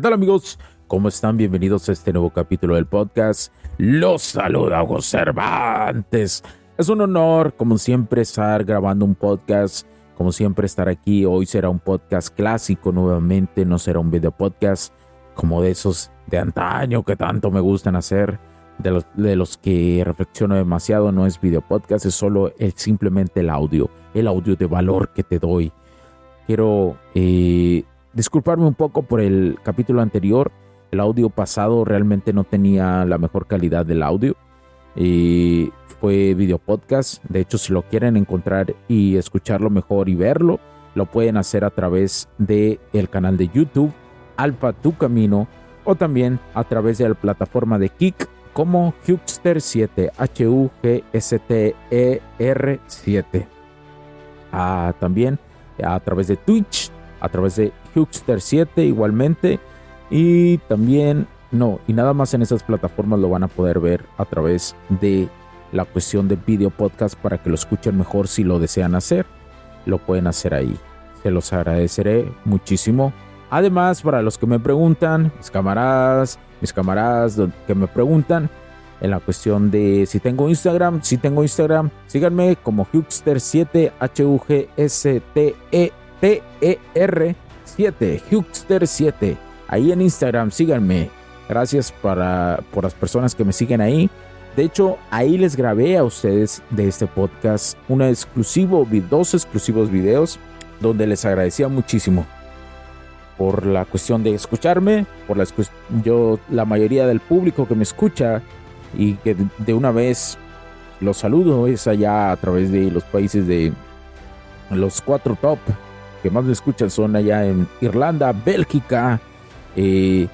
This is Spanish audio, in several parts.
¿Qué tal amigos? ¿Cómo están? Bienvenidos a este nuevo capítulo del podcast. Los saluda Hugo Cervantes. Es un honor, como siempre, estar grabando un podcast. Como siempre, estar aquí. Hoy será un podcast clásico nuevamente. No será un video podcast como de esos de antaño que tanto me gustan hacer. De los, de los que reflexiono demasiado. No es video podcast, es solo el, simplemente el audio. El audio de valor que te doy. Quiero eh, disculparme un poco por el capítulo anterior. El audio pasado realmente no tenía la mejor calidad del audio. Y fue video podcast. De hecho, si lo quieren encontrar y escucharlo mejor y verlo, lo pueden hacer a través del el canal de YouTube Alfa Tu Camino o también a través de la plataforma de Kik como Hugster7 H U G S T E R 7. Ah, también a través de Twitch, a través de Hugster7 igualmente. Y también, no, y nada más en esas plataformas lo van a poder ver a través de la cuestión de video podcast para que lo escuchen mejor si lo desean hacer. Lo pueden hacer ahí. Se los agradeceré muchísimo. Además, para los que me preguntan, mis camaradas, mis camaradas que me preguntan en la cuestión de si tengo Instagram, si tengo Instagram, síganme como Hugster7, H-U-G-S-T-E-T-E-R 7, Hugster 7. Ahí en Instagram, síganme. Gracias para, por las personas que me siguen ahí. De hecho, ahí les grabé a ustedes de este podcast un exclusivo, dos exclusivos videos donde les agradecía muchísimo por la cuestión de escucharme, por la, yo, la mayoría del público que me escucha y que de una vez los saludo es allá a través de los países de los cuatro top que más me escuchan son allá en Irlanda, Bélgica, eh,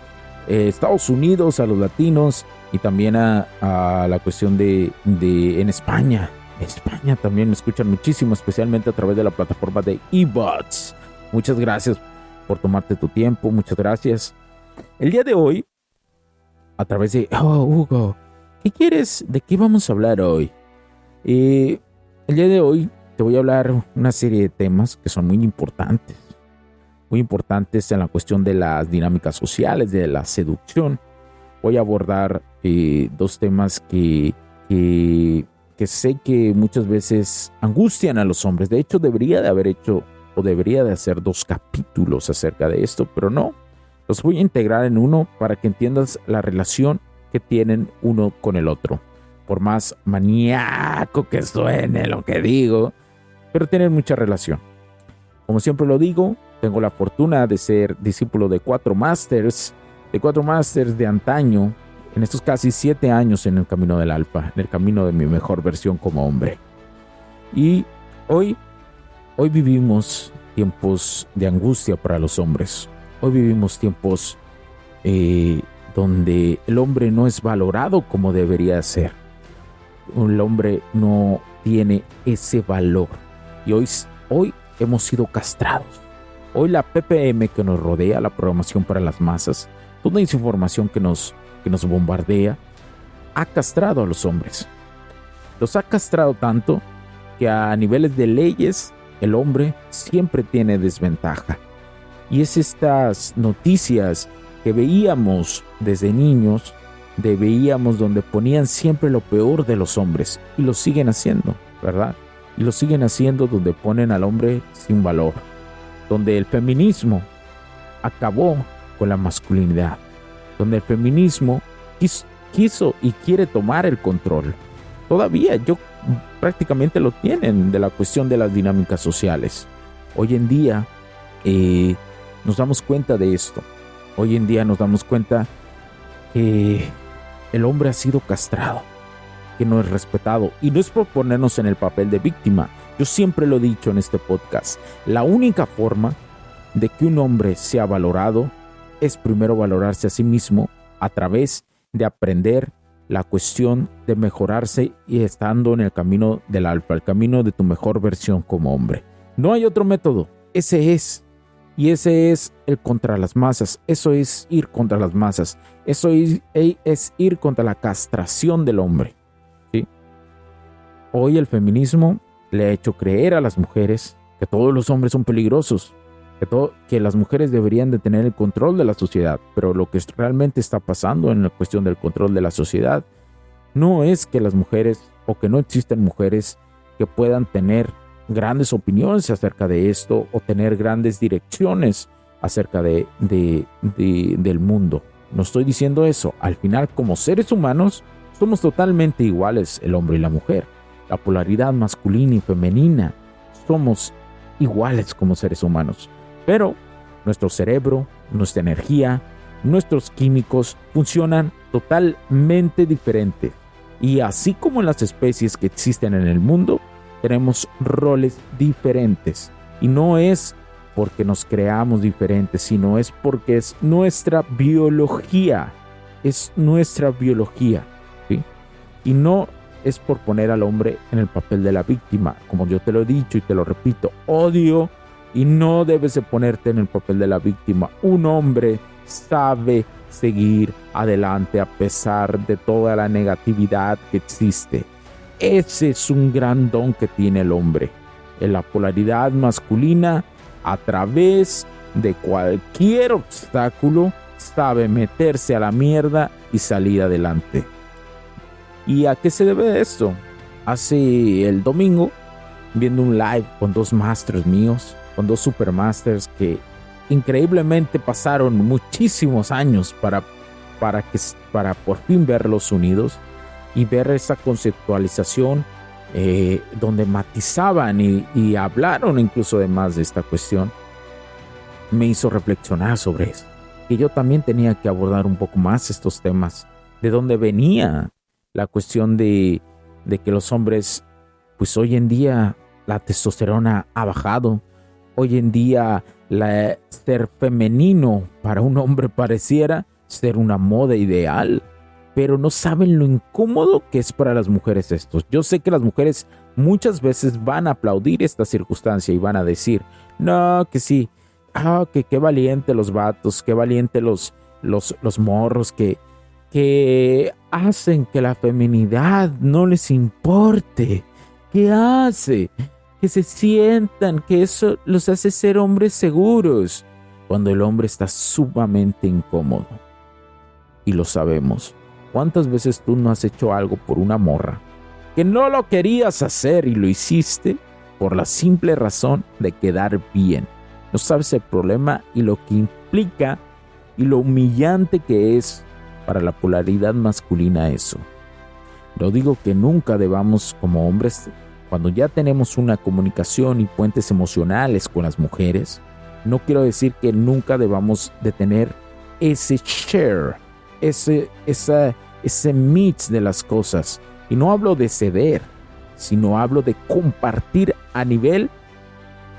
eh, Estados Unidos, a los latinos y también a, la cuestión de, en España. España también me escuchan muchísimo, especialmente a través de la plataforma de eBots. Muchas gracias por tomarte tu tiempo, muchas gracias. El día de hoy, a través de... Oh, Hugo, ¿qué quieres? ¿De qué vamos a hablar hoy? Eh, el día de hoy te voy a hablar una serie de temas que son muy importantes. Muy importantes en la cuestión de las dinámicas sociales, de la seducción. Voy a abordar eh, dos temas que, que, que sé que muchas veces angustian a los hombres. De hecho, debería de haber hecho o debería de hacer dos capítulos acerca de esto, pero no. Los voy a integrar en uno para que entiendas la relación que tienen uno con el otro. Por más maníaco que suene lo que digo, pero tienen mucha relación. Como siempre lo digo, tengo la fortuna de ser discípulo de cuatro masters, de cuatro masters de antaño, en estos casi siete años en el camino del alfa, en el camino de mi mejor versión como hombre. Y hoy, hoy vivimos tiempos de angustia para los hombres. Hoy vivimos tiempos eh, donde el hombre no es valorado como debería ser. El hombre no tiene ese valor y hoy, hoy hemos sido castrados. Hoy la PPM que nos rodea, la programación para las masas, toda esa información que nos, que nos bombardea, ha castrado a los hombres. Los ha castrado tanto que a niveles de leyes el hombre siempre tiene desventaja. Y es estas noticias que veíamos desde niños, de veíamos donde ponían siempre lo peor de los hombres y lo siguen haciendo, ¿verdad? Y lo siguen haciendo donde ponen al hombre sin valor, donde el feminismo acabó con la masculinidad, donde el feminismo quiso, y quiere tomar el control. Todavía yo prácticamente lo tienen de la cuestión de las dinámicas sociales. Hoy en día eh, nos damos cuenta de esto. Hoy en día nos damos cuenta que el hombre ha sido castrado, que no es respetado. Y no es por ponernos en el papel de víctima. Yo siempre lo he dicho en este podcast. La única forma de que un hombre sea valorado es primero valorarse a sí mismo a través de aprender la cuestión de mejorarse y estando en el camino del alfa, el camino de tu mejor versión como hombre. No hay otro método, ese es. Y ese es el contra las masas, eso es ir contra las masas, eso es, ir contra la castración del hombre. Hoy el feminismo le ha hecho creer a las mujeres que todos los hombres son peligrosos, que, que las mujeres deberían de tener el control de la sociedad, pero lo que realmente está pasando en la cuestión del control de la sociedad no es que las mujeres o que no existen mujeres que puedan tener grandes opiniones acerca de esto o tener grandes direcciones acerca de, del mundo. No estoy diciendo eso. Al final, como seres humanos, somos totalmente iguales el hombre y la mujer. La polaridad masculina y femenina somos iguales como seres humanos. Pero nuestro cerebro, nuestra energía, nuestros químicos funcionan totalmente diferente. Y así como las especies que existen en el mundo, tenemos roles diferentes. Y no es porque nos creamos diferentes, sino es porque es nuestra biología. Es nuestra biología. Y no es por poner al hombre en el papel de la víctima. Como yo te lo he dicho y te lo repito, odio y no debes de ponerte en el papel de la víctima. Un hombre sabe seguir adelante a pesar de toda la negatividad que existe. Ese es un gran don que tiene el hombre. En la polaridad masculina, a través de cualquier obstáculo, sabe meterse a la mierda y salir adelante. ¿Y a qué se debe esto? Hace el domingo, viendo un live con dos masters míos, con dos Supermasters que increíblemente pasaron muchísimos años para, para, que, para por fin verlos unidos y ver esa conceptualización eh, donde matizaban y, y, hablaron incluso de más de esta cuestión, me hizo reflexionar sobre eso. Que yo también tenía que abordar un poco más estos temas, de dónde venía la cuestión de, de que los hombres, pues hoy en día la testosterona ha bajado, hoy en día la, ser femenino para un hombre pareciera ser una moda ideal, pero no saben lo incómodo que es para las mujeres esto. Yo sé que las mujeres muchas veces van a aplaudir esta circunstancia y van a decir, no, que sí, ah, que qué valiente los vatos, qué valiente los, los, los morros que, que hacen que la feminidad no les importe. ¿Qué hace? que se sientan que eso los hace ser hombres seguros cuando el hombre está sumamente incómodo. Y lo sabemos. ¿Cuántas veces tú no has hecho algo por una morra que no lo querías hacer y lo hiciste por la simple razón de quedar bien? No sabes el problema y lo que implica y lo humillante que es para la polaridad masculina eso. No digo que nunca debamos como hombres cuando ya tenemos una comunicación y puentes emocionales con las mujeres, no quiero decir que nunca debamos de tener ese share, ese, esa, ese mix de las cosas. Y no hablo de ceder, sino hablo de compartir a nivel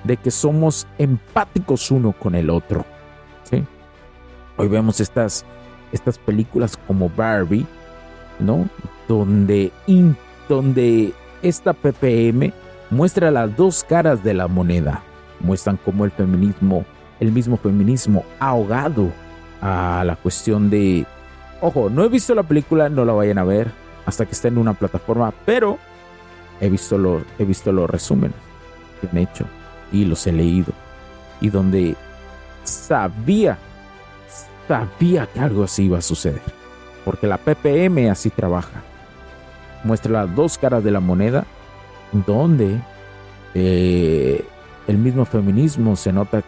de que somos empáticos uno con el otro. Hoy vemos estas, estas películas como Barbie, ¿no? Donde, donde esta PPM muestra las dos caras de la moneda. Muestran cómo el feminismo, el mismo feminismo, ha ahogado a la cuestión de... Ojo, no he visto la película, no la vayan a ver hasta que esté en una plataforma, pero he visto, lo, he visto los resúmenes que han hecho y los he leído. Y donde sabía, sabía que algo así iba a suceder. Porque la PPM así trabaja muestra las dos caras de la moneda, donde eh, el mismo feminismo se nota,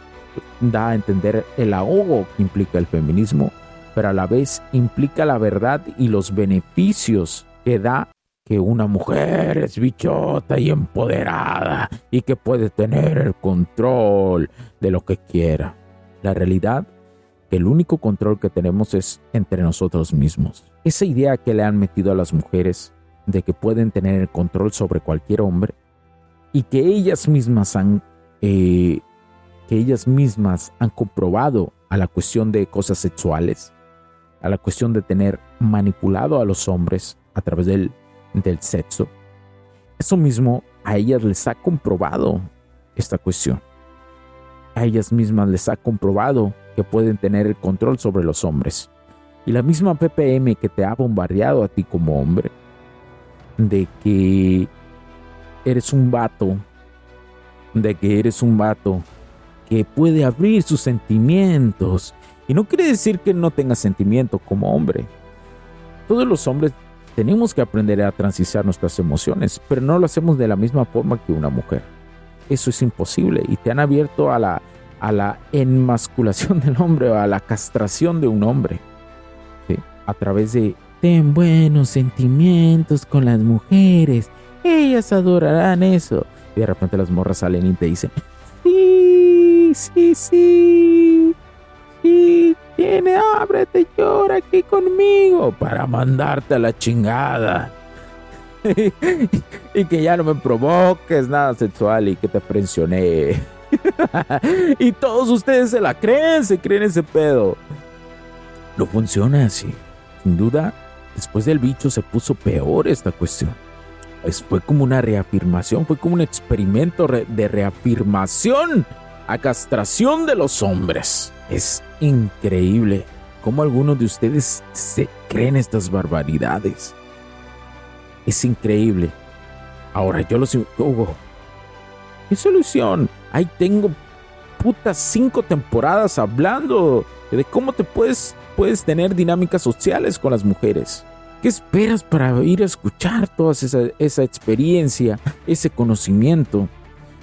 da a entender el ahogo que implica el feminismo, pero a la vez implica la verdad y los beneficios que da que una mujer es bichota y empoderada y que puede tener el control de lo que quiera. La realidad que el único control que tenemos es entre nosotros mismos. Esa idea que le han metido a las mujeres de que pueden tener el control sobre cualquier hombre y que ellas mismas han eh, que ellas mismas han comprobado a la cuestión de cosas sexuales, a la cuestión de tener manipulado a los hombres a través del, del sexo. Eso mismo a ellas les ha comprobado esta cuestión. A ellas mismas les ha comprobado que pueden tener el control sobre los hombres. Y la misma PPM que te ha bombardeado a ti como hombre, de que eres un vato, de que eres un vato que puede abrir sus sentimientos. Y no quiere decir que no tenga sentimiento como hombre. Todos los hombres tenemos que aprender a transitar nuestras emociones, pero no lo hacemos de la misma forma que una mujer. Eso es imposible y te han abierto a la, a la enmasculación del hombre o a la castración de un hombre. A través de ten buenos sentimientos con las mujeres, ellas adorarán eso. Y de repente las morras salen y te dicen, sí, sí, sí, sí, tiene hambre, te llora aquí conmigo para mandarte a la chingada. y que ya no me provoques nada sexual y que te presioné. y todos ustedes se la creen, se creen ese pedo. No funciona así. Sin duda, después del bicho se puso peor esta cuestión fue como una reafirmación, fue como un experimento de reafirmación a castración de los hombres. Es increíble cómo algunos de ustedes se creen estas barbaridades. Es increíble. Ahora yo los Hugo. ¿Qué solución? Ahí tengo putas cinco temporadas hablando de cómo te puedes, puedes tener dinámicas sociales con las mujeres. ¿Qué esperas para ir a escuchar toda esa, esa experiencia, ese conocimiento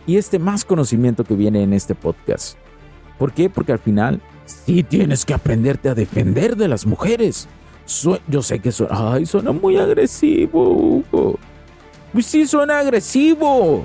y este más conocimiento que viene en este podcast? ¿Por qué? Porque al final sí tienes que aprenderte a defender de las mujeres. yo sé que suena, ay, suena muy agresivo, Hugo. Pues sí, suena agresivo.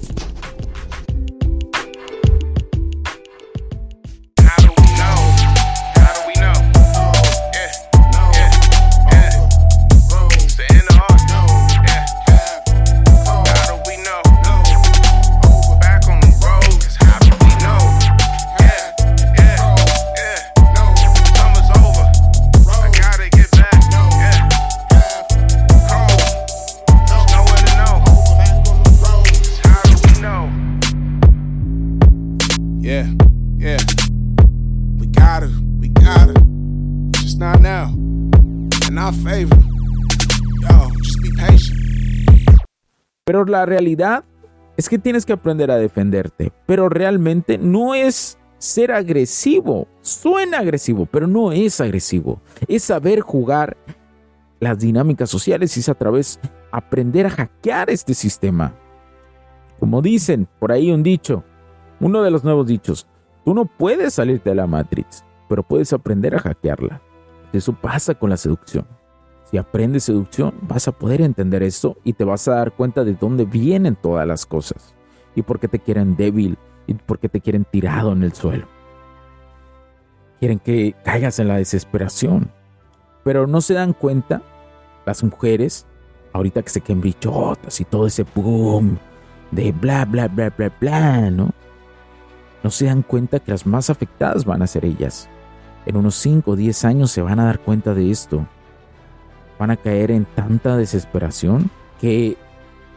Pero la realidad es que tienes que aprender a defenderte. Pero realmente no es ser agresivo. Suena agresivo, pero no es agresivo. Es saber jugar las dinámicas sociales y es a través aprender a hackear este sistema. Como dicen por ahí un dicho, uno de los nuevos dichos, tú no puedes salirte de la Matrix, pero puedes aprender a hackearla. Eso pasa con la seducción. Si aprendes seducción, vas a poder entender esto y te vas a dar cuenta de dónde vienen todas las cosas y por qué te quieren débil y por qué te quieren tirado en el suelo. Quieren que caigas en la desesperación, pero no se dan cuenta las mujeres, ahorita que se queden bichotas y todo ese boom de bla, bla, bla, bla, bla, ¿no? No se dan cuenta que las más afectadas van a ser ellas. En unos 5 o 10 años se van a dar cuenta de esto. Van a caer en tanta desesperación que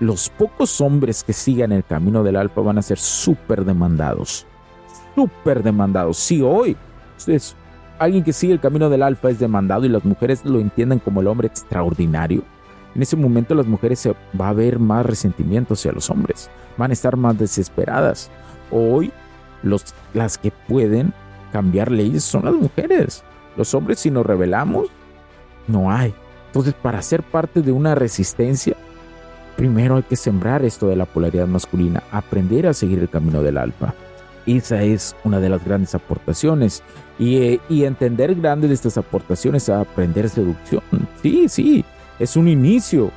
los pocos hombres que sigan el camino del alfa van a ser súper demandados. Súper demandados. Si hoy ustedes, alguien que sigue el camino del alfa es demandado y las mujeres lo entienden como el hombre extraordinario, en ese momento las mujeres se va a ver más resentimiento hacia los hombres, van a estar más desesperadas. Hoy los, las que pueden cambiar leyes son las mujeres. Los hombres si nos rebelamos, no hay. Entonces para ser parte de una resistencia, primero hay que sembrar esto de la polaridad masculina, aprender a seguir el camino del alfa. Esa es una de las grandes aportaciones. Y, eh, entender grandes de estas aportaciones a aprender seducción. Sí, sí, es un inicio,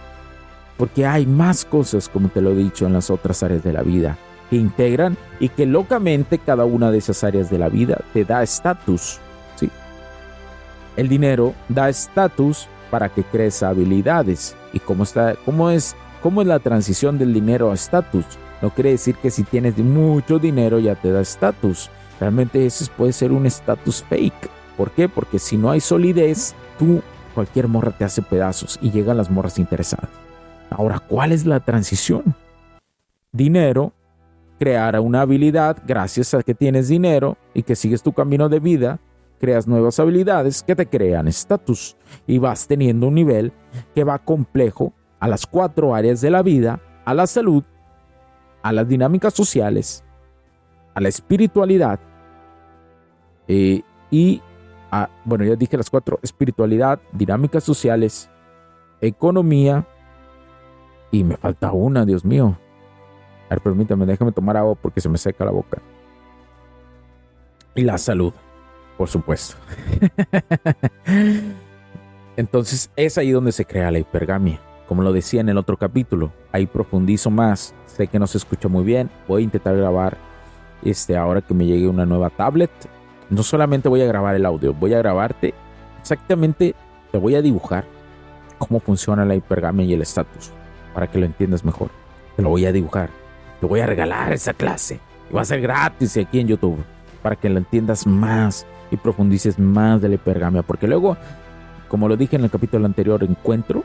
porque hay más cosas, como te lo he dicho, en las otras áreas de la vida, que integran y que locamente cada una de esas áreas de la vida te da estatus. ¿sí? El dinero da estatus para que crees habilidades. ¿Y cómo, está, cómo, es, cómo es la transición del dinero a estatus? No quiere decir que si tienes mucho dinero ya te da estatus. Realmente ese puede ser un estatus fake. ¿Por qué? Porque si no hay solidez, tú cualquier morra te hace pedazos y llegan las morras interesadas. Ahora, ¿cuál es la transición? Dinero, crear una habilidad gracias a que tienes dinero y que sigues tu camino de vida, creas nuevas habilidades que te crean estatus y vas teniendo un nivel que va complejo a las cuatro áreas de la vida, a la salud, a las dinámicas sociales, a la espiritualidad eh, y bueno, ya dije las cuatro, espiritualidad, dinámicas sociales, economía, y me falta una, Dios mío. A ver, permítame, déjame tomar agua porque se me seca la boca. Y la salud, por supuesto. Entonces es ahí donde se crea la hipergamia. Como lo decía en el otro capítulo, ahí profundizo más. Sé que no se escucha muy bien. Voy a intentar grabar este ahora que me llegue una nueva tablet no solamente voy a grabar el audio, voy a grabarte exactamente, te voy a dibujar cómo funciona la hipergamia y el estatus, para que lo entiendas mejor. Te lo voy a dibujar, te voy a regalar esa clase y va a ser gratis aquí en YouTube, para que lo entiendas más y profundices más de la hipergamia, porque luego, como lo dije en el capítulo anterior, encuentro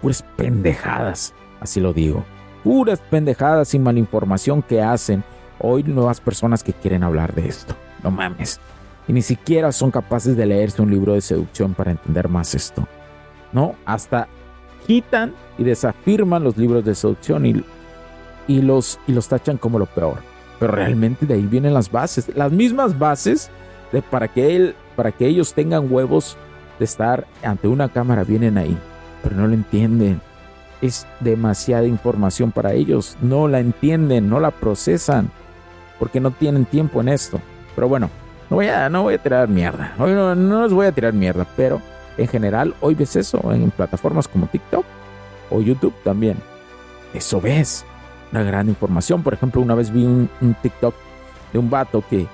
puras pendejadas, así lo digo, puras pendejadas y malinformación que hacen hoy nuevas personas que quieren hablar de esto. No mames y ni siquiera son capaces de leerse un libro de seducción para entender más esto. ¿No? Hasta quitan y desafirman los libros de seducción y, y, los, y los tachan como lo peor. Pero realmente de ahí vienen las bases, las mismas bases de para que, él, para que ellos tengan huevos de estar ante una cámara vienen ahí, pero no lo entienden. Es demasiada información para ellos, no la entienden, no la procesan, porque no tienen tiempo en esto. Pero bueno, no voy a, no voy a tirar mierda. Hoy no, no les voy a tirar mierda, pero en general hoy ves eso en plataformas como TikTok o YouTube también. Eso ves. Una gran información. Por ejemplo, una vez vi un, TikTok de un vato que,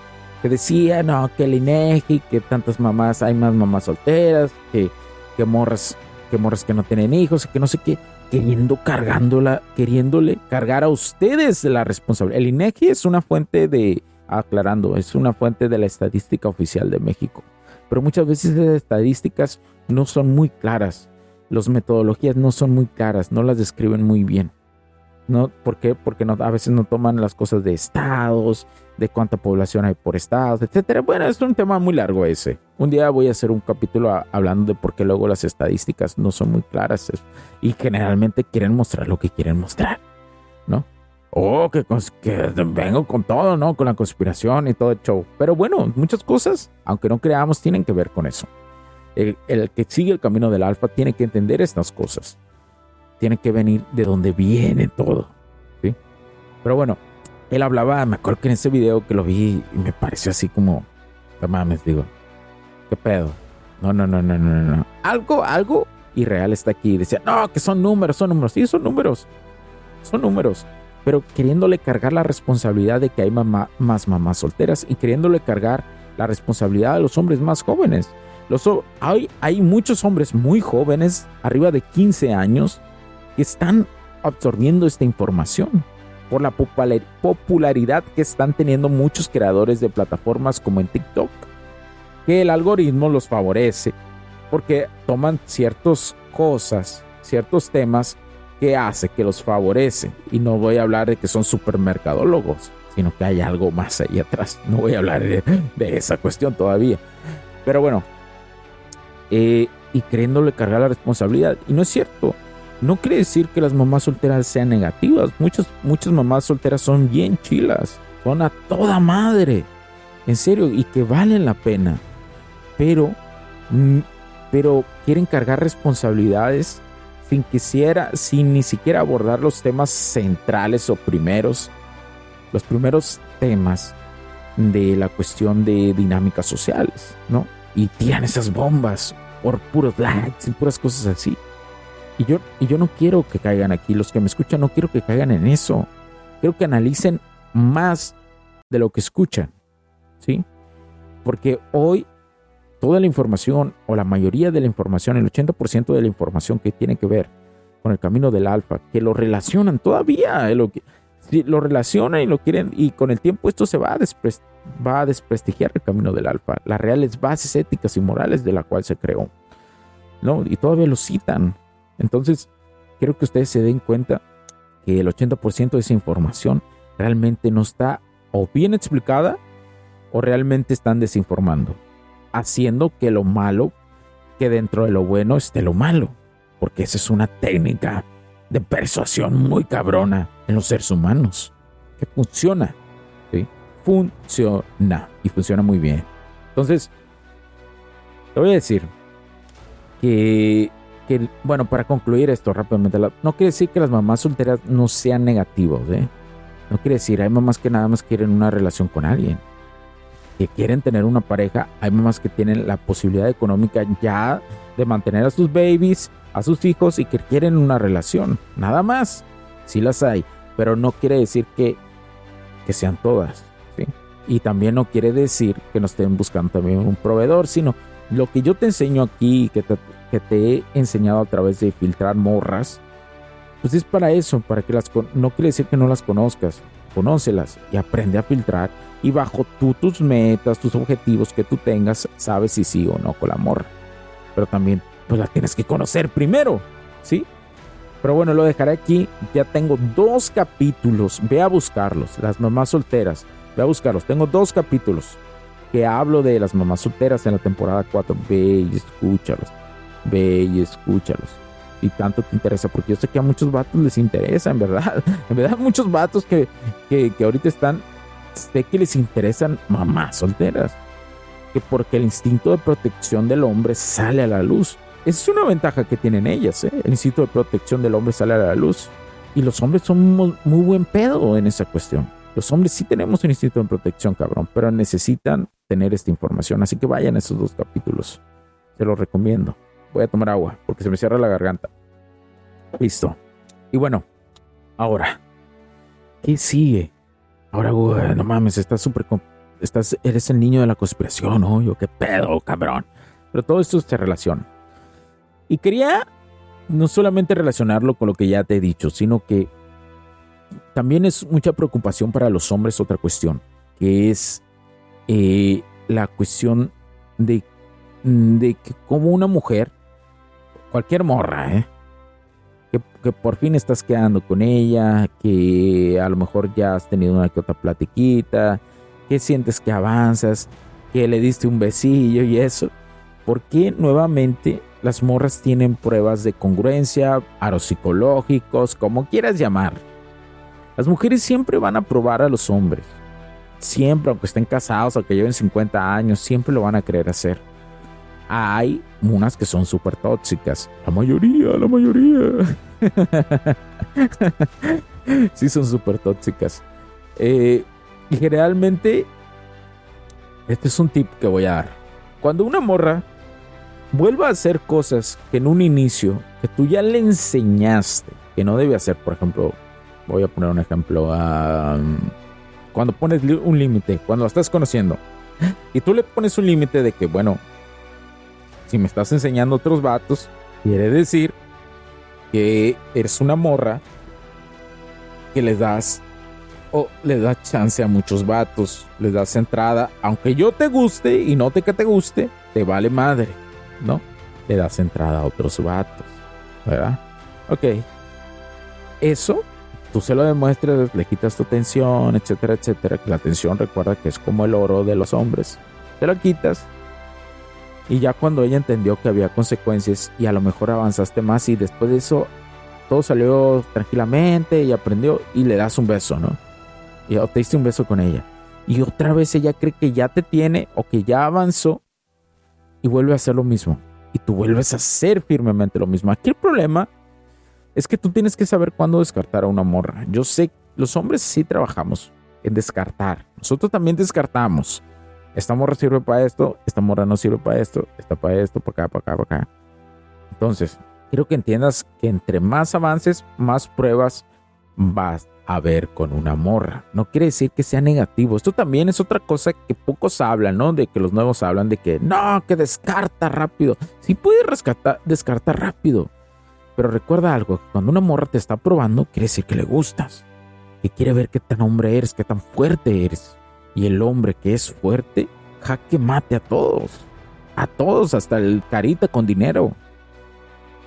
que decía, no, que el INEGI, que tantas mamás, hay más mamás solteras, que, que morras, que morras que no tienen hijos, que no sé qué, queriendo cargándola, queriéndole cargar a ustedes la responsabilidad. El INEGI es una fuente de, aclarando, es una fuente de la estadística oficial de México. Pero muchas veces esas estadísticas no son muy claras. Las metodologías no son muy claras, no las describen muy bien. ¿No? ¿Por qué? Porque no, a veces no toman las cosas de estados, de cuánta población hay por estados, etcétera. Bueno, es un tema muy largo ese. Un día voy a hacer un capítulo hablando de por qué luego las estadísticas no son muy claras y generalmente quieren mostrar lo que quieren mostrar, ¿no? oh, que, que, vengo con todo, ¿no? Con la conspiración y todo el. Pero bueno, muchas cosas, aunque no creamos, tienen que ver con eso. El, que sigue el camino del alfa tiene que entender estas cosas. Tiene que venir de donde viene todo. ¿sí? Pero bueno, él hablaba, me acuerdo que en ese video que lo vi y me pareció así como, no mames, digo, ¿qué pedo? No, no, no, no, no, no. Algo, algo irreal está aquí. Decía, no, que son números, son números. Sí, son números. Son números pero queriéndole cargar la responsabilidad de que hay más mamás solteras y queriéndole cargar la responsabilidad a los hombres más jóvenes. Los, hay, hay muchos hombres muy jóvenes, arriba de 15 años, que están absorbiendo esta información. por la popularidad que están teniendo muchos creadores de plataformas como en TikTok, que el algoritmo los favorece porque toman ciertas cosas, ciertos temas que hace que los favorece. Y no voy a hablar de que son supermercadólogos, sino que hay algo más ahí atrás. No voy a hablar de, esa cuestión todavía. Pero bueno, eh, y queriéndole cargar la responsabilidad. Y no es cierto. No quiere decir que las mamás solteras sean negativas. Muchas, muchas mamás solteras son bien chilas. Son a toda madre. En serio. Y que valen la pena. Pero, mm, pero quieren cargar responsabilidades sin quisiera, sin ni siquiera abordar los temas centrales o primeros, los primeros temas de la cuestión de dinámicas sociales, ¿no? Y tiran esas bombas por puros likes y puras cosas así. Y yo, y yo no quiero que caigan aquí, los que me escuchan no quiero que caigan en eso. Quiero que analicen más de lo que escuchan, ¿sí? Porque hoy toda la información o la mayoría de la información, el 80% de la información que tiene que ver con el camino del alfa, que lo relacionan todavía, lo, que, lo relacionan y lo quieren, y con el tiempo esto se va a, va a desprestigiar el camino del alfa, las reales bases éticas y morales de la cual se creó. ¿no? Y todavía lo citan. Entonces, quiero que ustedes se den cuenta que el 80% de esa información realmente no está o bien explicada o realmente están desinformando, haciendo que lo malo, que dentro de lo bueno esté lo malo, porque esa es una técnica de persuasión muy cabrona en los seres humanos, que funciona, ¿sí? funciona y funciona muy bien. Entonces, te voy a decir que que, bueno, para concluir esto rápidamente, no quiere decir que las mamás solteras no sean negativos, ¿eh? No quiere decir, hay mamás que nada más quieren una relación con alguien, que quieren tener una pareja, hay mamás que tienen la posibilidad económica ya de mantener a sus babies, a sus hijos y que quieren una relación, nada más, sí las hay, pero no quiere decir que, que sean todas, ¿sí? Y también no quiere decir que no estén buscando también un proveedor, sino lo que yo te enseño aquí, que te, te he enseñado a través de filtrar morras, pues es para eso, para que las no quiere decir que no las conozcas, conócelas y aprende a filtrar y bajo tú tus metas, tus objetivos que tú tengas, sabes si sí o no con la morra. Pero también pues la tienes que conocer primero, ¿sí? Pero bueno, lo dejaré aquí. Ya tengo dos capítulos. Ve a buscarlos. Las mamás solteras. Ve a buscarlos. Tengo dos capítulos que hablo de las mamás solteras en la temporada 4. Ve y escúchalos ve y escúchalos. Y tanto te interesa, porque yo sé que a muchos vatos les interesa, en verdad. En verdad, muchos vatos que, que, ahorita están, sé que les interesan mamás solteras. Que porque el instinto de protección del hombre sale a la luz. Esa es una ventaja que tienen ellas, ¿eh? El instinto de protección del hombre sale a la luz. Y los hombres son muy, muy buen pedo en esa cuestión. Los hombres sí tenemos un instinto de protección, cabrón, pero necesitan tener esta información. Así que vayan a esos dos capítulos. Se los recomiendo. Voy a tomar agua porque se me cierra la garganta. Listo. Y bueno, ahora, ¿qué sigue? Ahora, no mames, estás súper. Estás, eres el niño de la conspiración, ¿no? Yo, qué pedo, cabrón. Pero todo esto se relaciona. Y quería no solamente relacionarlo con lo que ya te he dicho, sino que también es mucha preocupación para los hombres otra cuestión, que es eh, la cuestión de, de que como una mujer cualquier morra, ¿eh? Que, por fin estás quedando con ella, que a lo mejor ya has tenido una que otra platiquita, que sientes que avanzas, que le diste un besillo y eso. ¿Por qué nuevamente las morras tienen pruebas de congruencia, aros psicológicos, como quieras llamar? Las mujeres siempre van a probar a los hombres. Siempre, aunque estén casados, aunque lleven 50 años, siempre lo van a querer hacer hay unas que son súper tóxicas. La mayoría, la mayoría. sí son súper tóxicas. Eh, y generalmente, este es un tip que voy a dar. Cuando una morra vuelva a hacer cosas que en un inicio, que tú ya le enseñaste que no debe hacer, por ejemplo, voy a poner un ejemplo, cuando pones un límite, cuando la estás conociendo, y tú le pones un límite de que, bueno, si me estás enseñando otros vatos, quiere decir que eres una morra que les das o le das chance a muchos vatos, le das entrada, aunque yo te guste y note que te guste, te vale madre, ¿no? Le das entrada a otros vatos, ¿verdad? Ok. Eso, tú se lo demuestras, le quitas tu atención, etcétera, etcétera. La atención recuerda que es como el oro de los hombres. Te lo quitas. Y ya cuando ella entendió que había consecuencias y a lo mejor avanzaste más y después de eso todo salió tranquilamente y aprendió y le das un beso, ¿no? Y te diste un beso con ella. Y otra vez ella cree que ya te tiene o que ya avanzó y vuelve a hacer lo mismo. Y tú vuelves a hacer firmemente lo mismo. Aquí el problema es que tú tienes que saber cuándo descartar a una morra. Yo sé, los hombres sí trabajamos en descartar. Nosotros también descartamos. Esta morra sirve para esto, esta morra no sirve para esto, está para esto, para acá, para acá, para acá. Entonces, quiero que entiendas que entre más avances, más pruebas vas a ver con una morra. No quiere decir que sea negativo. Esto también es otra cosa que pocos hablan, ¿no? De que los nuevos hablan de que no, que descarta rápido. Sí puede rescatar, descartar rápido. Pero recuerda algo, cuando una morra te está probando, quiere decir que le gustas. Que quiere ver qué tan hombre eres, qué tan fuerte eres. Y el hombre que es fuerte, jaque mate a todos. A todos, hasta el carita con dinero.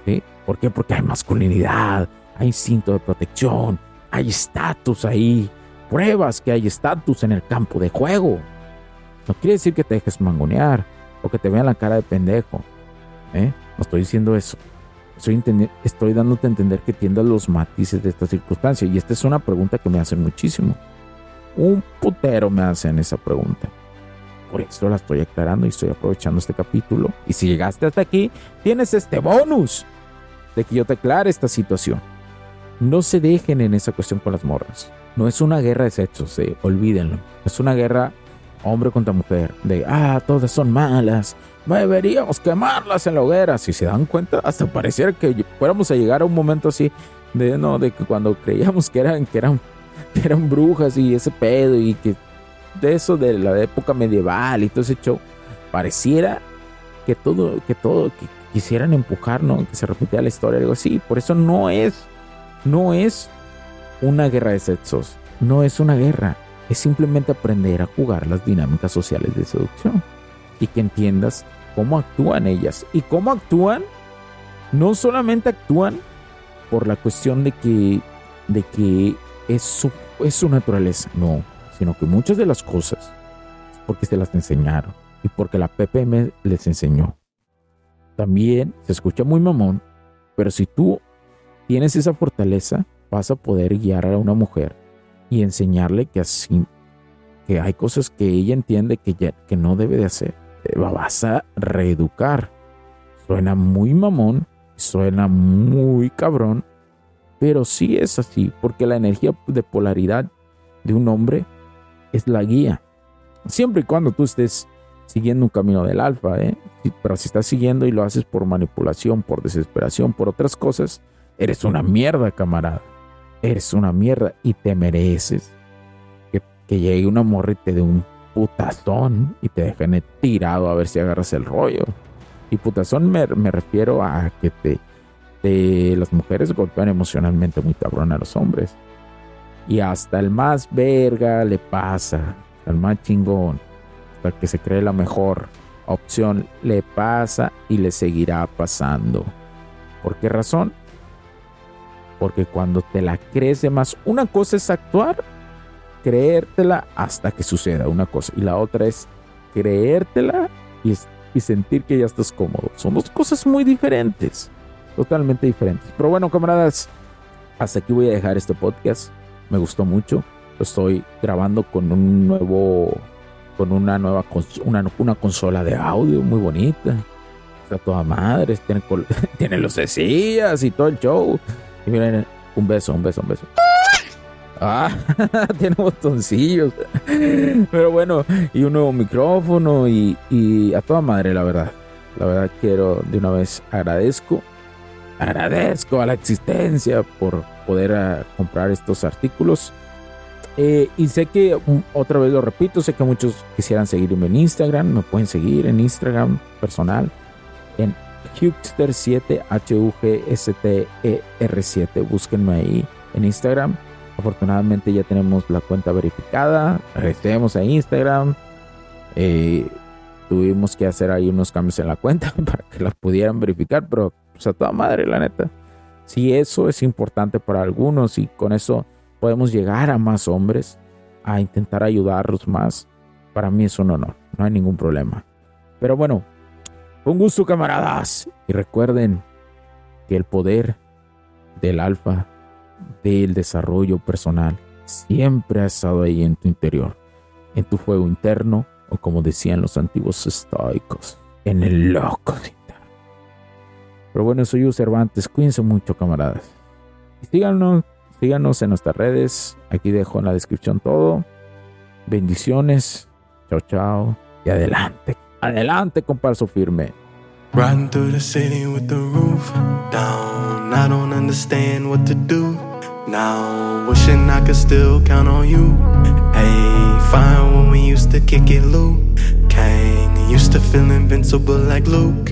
¿Sí? ¿Por qué? Porque hay masculinidad, hay instinto de protección, hay estatus ahí, pruebas que hay estatus en el campo de juego. No quiere decir que te dejes mangonear o que te vean la cara de pendejo. ¿eh? No estoy diciendo eso. Estoy, estoy dándote a entender que entiendas los matices de esta circunstancia. Y esta es una pregunta que me hacen muchísimo. Un putero me hacen esa pregunta. Por eso la estoy aclarando y estoy aprovechando este capítulo. Y si llegaste hasta aquí, tienes este bonus de que yo te aclare esta situación. No se dejen en esa cuestión con las morras. No es una guerra de sexos, eh, olvídenlo. Es una guerra hombre contra mujer. De, ah, todas son malas. Deberíamos quemarlas en la hoguera. Si se dan cuenta, hasta pareciera que fuéramos a llegar a un momento así. De, no, de que cuando creíamos que eran, que eran, eran brujas y ese pedo y que de eso de la época medieval y todo ese show, pareciera que todo, que todo, que quisieran empujar, ¿no? Que se repitiera la historia, algo así. Por eso no es no es una guerra de sexos, no es una guerra, es simplemente aprender a jugar las dinámicas sociales de seducción y que entiendas cómo actúan ellas y cómo actúan, no solamente actúan por la cuestión de que, de que es su, es su naturaleza, no, sino que muchas de las cosas porque se las enseñaron y porque la PPM les enseñó. También se escucha muy mamón, pero si tú tienes esa fortaleza, vas a poder guiar a una mujer y enseñarle que así, que hay cosas que ella entiende que, ya, que no debe de hacer. Vas a reeducar. Suena muy mamón, suena muy cabrón, pero sí es así, porque la energía de polaridad de un hombre es la guía. Siempre y cuando tú estés siguiendo un camino del alfa, ¿eh? pero si estás siguiendo y lo haces por manipulación, por desesperación, por otras cosas, Eres una mierda, camarada. Eres una mierda y te mereces que, llegue una morra y te dé un putazón y te dejen tirado a ver si agarras el rollo. Y putazón me, refiero a que te, las mujeres golpean emocionalmente muy cabrón a los hombres. Y hasta el más verga le pasa, al más chingón, el que se cree la mejor opción, le pasa y le seguirá pasando. ¿Por qué razón? Porque cuando te la crees de más, una cosa es actuar, creértela hasta que suceda una cosa. Y la otra es creértela y, y sentir que ya estás cómodo. Son dos cosas muy diferentes. Totalmente diferentes. Pero bueno, camaradas, hasta aquí voy a dejar este podcast. Me gustó mucho. Estoy grabando con un nuevo. Con una nueva una, consola de audio muy bonita. Está toda madre. Tiene, tiene los decías y todo el show. Y miren, un beso, un beso, un beso. Ah, tiene botoncillos. Pero bueno, y un nuevo micrófono y, a toda madre, la verdad. La verdad quiero de una vez agradezco. Agradezco a la existencia por poder ah, comprar estos artículos. Eh, y sé que, mm, otra vez lo repito, sé que muchos quisieran seguirme en Instagram. Me pueden seguir en Instagram personal. En Hugster7, H-U-G-S-T-E-R-7. Búsquenme ahí en Instagram. Afortunadamente ya tenemos la cuenta verificada. Regresemos a Instagram. Eh, tuvimos que hacer ahí unos cambios en la cuenta para que la pudieran verificar, pero pues a toda madre, la neta. Si eso es importante para algunos y con eso podemos llegar a más hombres, a intentar ayudarlos más, para mí es un honor, no hay ningún problema. Pero bueno, un gusto camaradas. Y recuerden que el poder del alfa, del desarrollo personal, siempre ha estado ahí en tu interior, en tu fuego interno, o como decían los antiguos estoicos, en el loco. Pero bueno, soy yo Cervantes, cuídense mucho camaradas. Y síganos, síganos en nuestras redes, aquí dejo en la descripción todo. Bendiciones, chao chao y adelante. Adelante con paso firme. Riding through the city with the roof down. I don't understand what to do now. Wishing I could still count on you. Hey, fine when we used to kick it, Luke Kang. Used to feel invincible like Luke.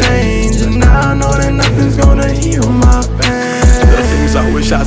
change.